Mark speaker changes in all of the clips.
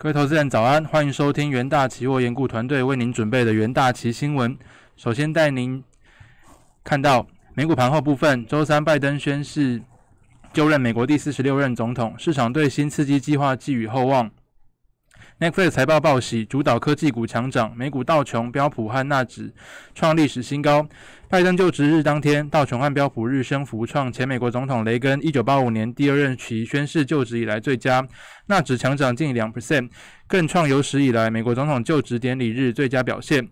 Speaker 1: 各位投资人早安，欢迎收听元大期货研顾团队为您准备的元大期新闻。首先带您看到美股盘后部分，周三拜登宣誓就任美国第四十六任总统，市场对新刺激计划寄予厚望。Netflix 财报报喜，主导科技股强涨，美股道琼、标普和纳指创历史新高。拜登就职日当天，道琼和标普日升幅创前美国总统雷根一九八五年第二任期宣誓就职以来最佳。纳指强涨近两 percent，更创有史以来美国总统就职典礼日最佳表现。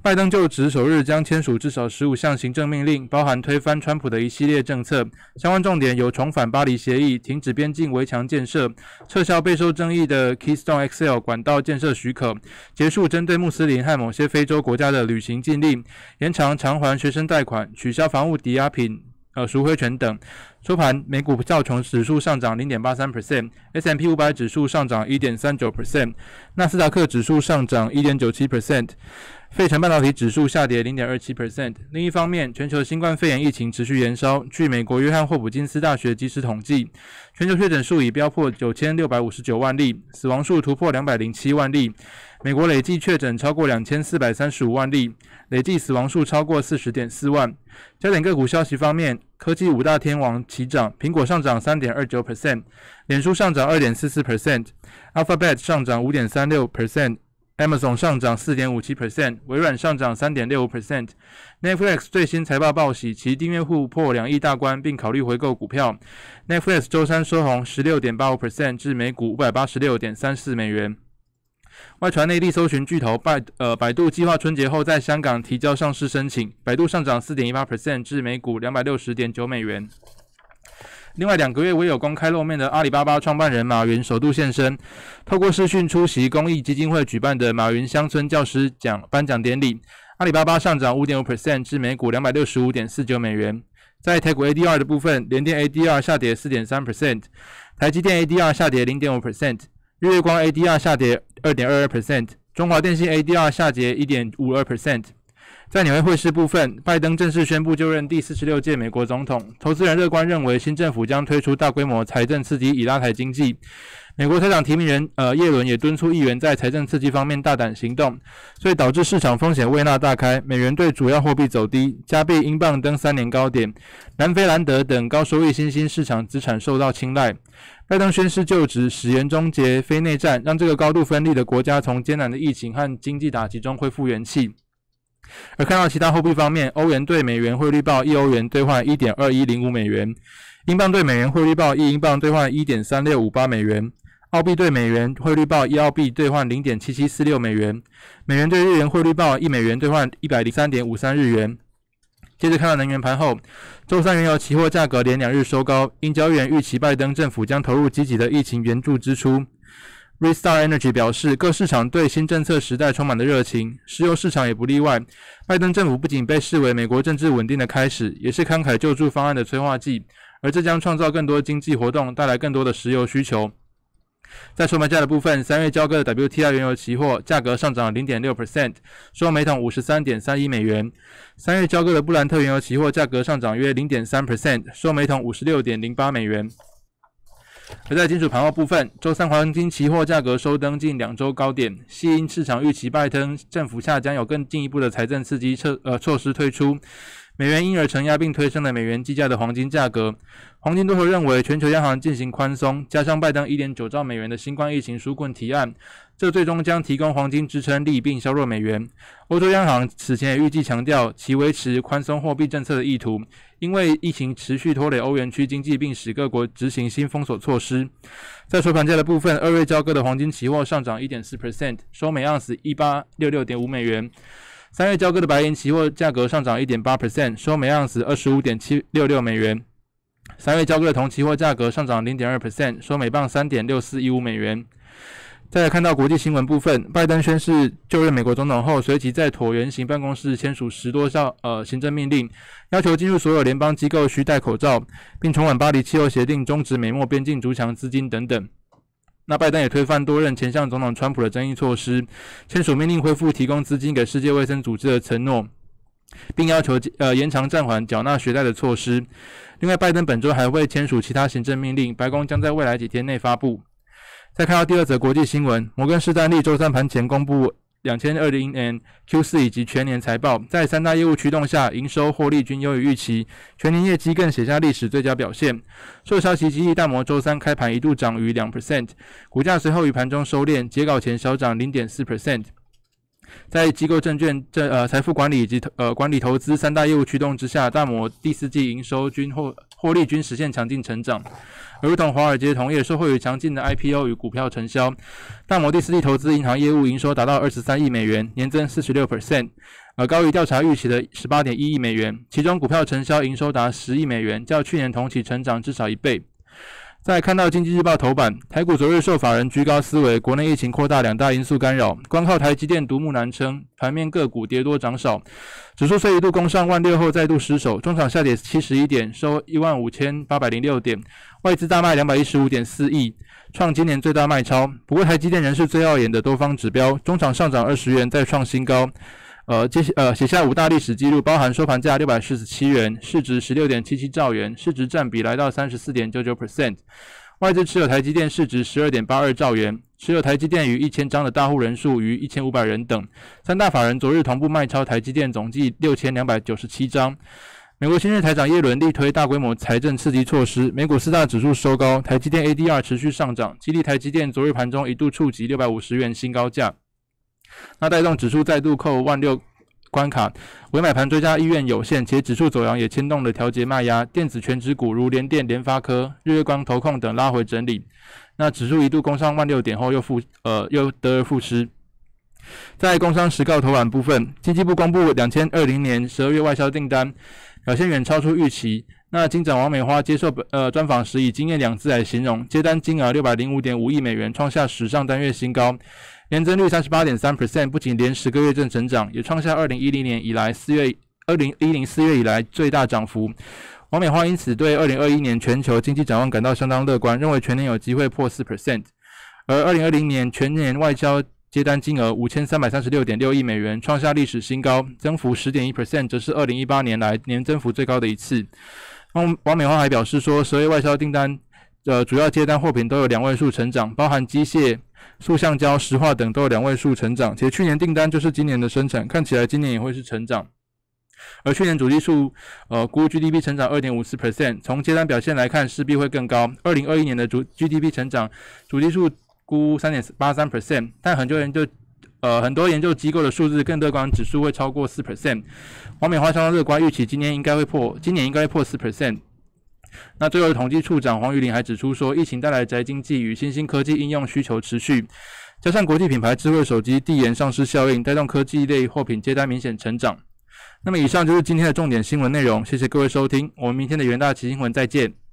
Speaker 1: 拜登就职首日将签署至少十五项行政命令，包含推翻川普的一系列政策。相关重点有重返巴黎协议、停止边境围墙建设、撤销备受争议的 Keystone XL 管道建设许可、结束针对穆斯林和某些非洲国家的旅行禁令、延长偿还学生贷款、取消房屋抵押品。呃，赎回权等。收盘，美股道琼指数上涨零点八三 percent，S M P 五百指数上涨一点三九 percent，纳斯达克指数上涨一点九七 percent，费城半导体指数下跌零点二七 percent。另一方面，全球新冠肺炎疫情持续延烧。据美国约翰霍普金斯大学即时统计，全球确诊数已飙破九千六百五十九万例，死亡数突破两百零七万例。美国累计确诊超过两千四百三十五万例。累计死亡数超过四十点四万。焦点个股消息方面，科技五大天王齐涨，苹果上涨三点二九 percent，脸书上涨二点四四 percent，Alphabet 上涨五点三六 percent，Amazon 上涨四点五七 percent，微软上涨三点六五 percent。Netflix 最新财报报喜，其订阅户破两亿大关，并考虑回购股票。Netflix 周三收红十六点八五 percent 至每股五百八十六点三四美元。外传内地搜寻巨头百呃百度计划春节后在香港提交上市申请，百度上涨四点一八 percent 至每股两百六十点九美元。另外两个月未有公开露面的阿里巴巴创办人马云首度现身，透过视讯出席公益基金会举办的马云乡村教师奖颁奖典礼。阿里巴巴上涨五点五 percent 至每股两百六十五点四九美元。在台股 ADR 的部分，联电 ADR 下跌四点三 percent，台积电 ADR 下跌零点五 percent。日月光 ADR 下跌二点二二 percent，中华电信 ADR 下跌一点五二 percent。在纽约会市部分，拜登正式宣布就任第四十六届美国总统，投资人乐观认为新政府将推出大规模财政刺激，以拉抬经济。美国财长提名人呃耶伦也敦促议员在财政刺激方面大胆行动，所以导致市场风险未纳大开，美元对主要货币走低，加币、英镑登三年高点，南非兰德等高收益新兴市场资产受到青睐。拜登宣誓就职，誓言终结非内战，让这个高度分立的国家从艰难的疫情和经济打击中恢复元气。而看到其他货币方面，欧元对美元汇率报一欧元兑换一点二一零五美元，英镑对美元汇率报一英镑兑换一点三六五八美元。澳币对美元汇率报一澳币兑换零点七七四六美元，美元对日元汇率报一美元兑换一百零三点五三日元。接着看到能源盘后，周三原油期货价格连两日收高，因交易员预期拜登政府将投入积极的疫情援助支出。Restart Energy 表示，各市场对新政策时代充满了热情，石油市场也不例外。拜登政府不仅被视为美国政治稳定的开始，也是慷慨救助方案的催化剂，而这将创造更多经济活动，带来更多的石油需求。在收盘价的部分，三月交割的 WTI 原油期货价格上涨零点六 percent，收每桶五十三点三一美元。三月交割的布兰特原油期货价格上涨约零点三 percent，收每桶五十六点零八美元。而在金属盘后部分，周三黄金期货价格收登近两周高点，吸引市场预期拜登政府下将有更进一步的财政刺激策呃措施推出。美元因而承压并推升了美元计价的黄金价格。黄金多头认为，全球央行进行宽松，加上拜登一点九兆美元的新冠疫情纾困提案，这最终将提供黄金支撑力，并削弱美元。欧洲央行此前也预计强调其维持宽松货币政策的意图，因为疫情持续拖累欧元区经济，并使各国执行新封锁措施。在收盘价的部分，二月交割的黄金期货上涨一点四 percent，收每盎司一八六六点五美元。三月交割的白银期货价格上涨一点八 percent，收每盎司二十五点七六六美元。三月交割的铜期货价格上涨零点二 percent，收每磅三点六四一五美元。再来看到国际新闻部分，拜登宣誓就任美国总统后，随即在椭圆形办公室签署十多项呃行政命令，要求进入所有联邦机构需戴口罩，并重返巴黎气候协定，终止美墨边境筑墙资金等等。那拜登也推翻多任前向总统川普的争议措施，签署命令恢复提供资金给世界卫生组织的承诺，并要求呃延长暂缓缴纳学贷的措施。另外，拜登本周还会签署其他行政命令，白宫将在未来几天内发布。再看到第二则国际新闻，摩根士丹利周三盘前公布两千二零年 Q 四以及全年财报，在三大业务驱动下，营收获利均优于预期，全年业绩更写下历史最佳表现。受消息激励，大摩周三开盘一度涨逾两 percent，股价随后于盘中收敛，截稿前小涨零点四 percent。在机构证券、这呃财富管理以及呃管理投资三大业务驱动之下，大摩第四季营收均获获利均实现强劲成长。而如同华尔街同业，受惠于强劲的 IPO 与股票承销，大摩第四季投资银行业务营收达到二十三亿美元，年增四十六 percent，而高于调查预期的十八点一亿美元。其中股票承销营收达十亿美元，较去年同期成长至少一倍。再看到经济日报头版，台股昨日受法人居高思维、国内疫情扩大两大因素干扰，光靠台积电独木难撑，盘面个股跌多涨少，指数虽一度攻上万六后再度失守，中场下跌七十一点，收一万五千八百零六点，外资大卖两百一十五点四亿，创今年最大卖超。不过台积电仍是最耀眼的多方指标，中场上涨二十元，再创新高。呃，接下呃写下五大历史记录，包含收盘价六百四十七元，市值十六点七七兆元，市值占比来到三十四点九九 percent。外资持有台积电市值十二点八二兆元，持有台积电逾一千张的大户人数逾一千五百人等。三大法人昨日同步卖超台积电总计六千两百九十七张。美国新任台长耶伦力推大规模财政刺激措施，美股四大指数收高，台积电 ADR 持续上涨，激励台积电昨日盘中一度触及六百五十元新高价。那带动指数再度扣万六关卡，尾买盘追加意愿有限，且指数走阳也牵动了调节卖压。电子全指股如联电、联发科、日月光、投控等拉回整理。那指数一度攻上万六点后又复呃又得而复失。在工商实告头版部分，经济部公布两千二零年十二月外销订单表现远超出预期。那金长王美花接受呃专访时以惊艳两字来形容，接单金额六百零五点五亿美元，创下史上单月新高。年增率三十八点三 percent，不仅连十个月正成长，也创下二零一零年以来四月二零一零四月以来最大涨幅。王美花因此对二零二一年全球经济展望感到相当乐观，认为全年有机会破四 percent。而二零二零年全年外交接单金额五千三百三十六点六亿美元，创下历史新高，增幅十点一 percent，则是二零一八年来年增幅最高的一次。王王美花还表示说，十月外销订单的主要接单货品都有两位数成长，包含机械。塑橡胶、石化等都有两位数成长，且去年订单就是今年的生产，看起来今年也会是成长。而去年主力数，呃，估 GDP 成长二点五四 percent，从接单表现来看，势必会更高。二零二一年的主 GDP 成长主力数估三点八三 percent，但很多人就，呃，很多研究机构的数字更乐观，指数会超过四 percent。黄美花相当乐观，预期今年应该会破，今年应该会破四 percent。那最后，统计处长黄玉玲还指出说，疫情带来宅经济与新兴科技应用需求持续，加上国际品牌智慧手机递延上市效应，带动科技类货品接单明显成长。那么，以上就是今天的重点新闻内容，谢谢各位收听，我们明天的元大奇新闻再见。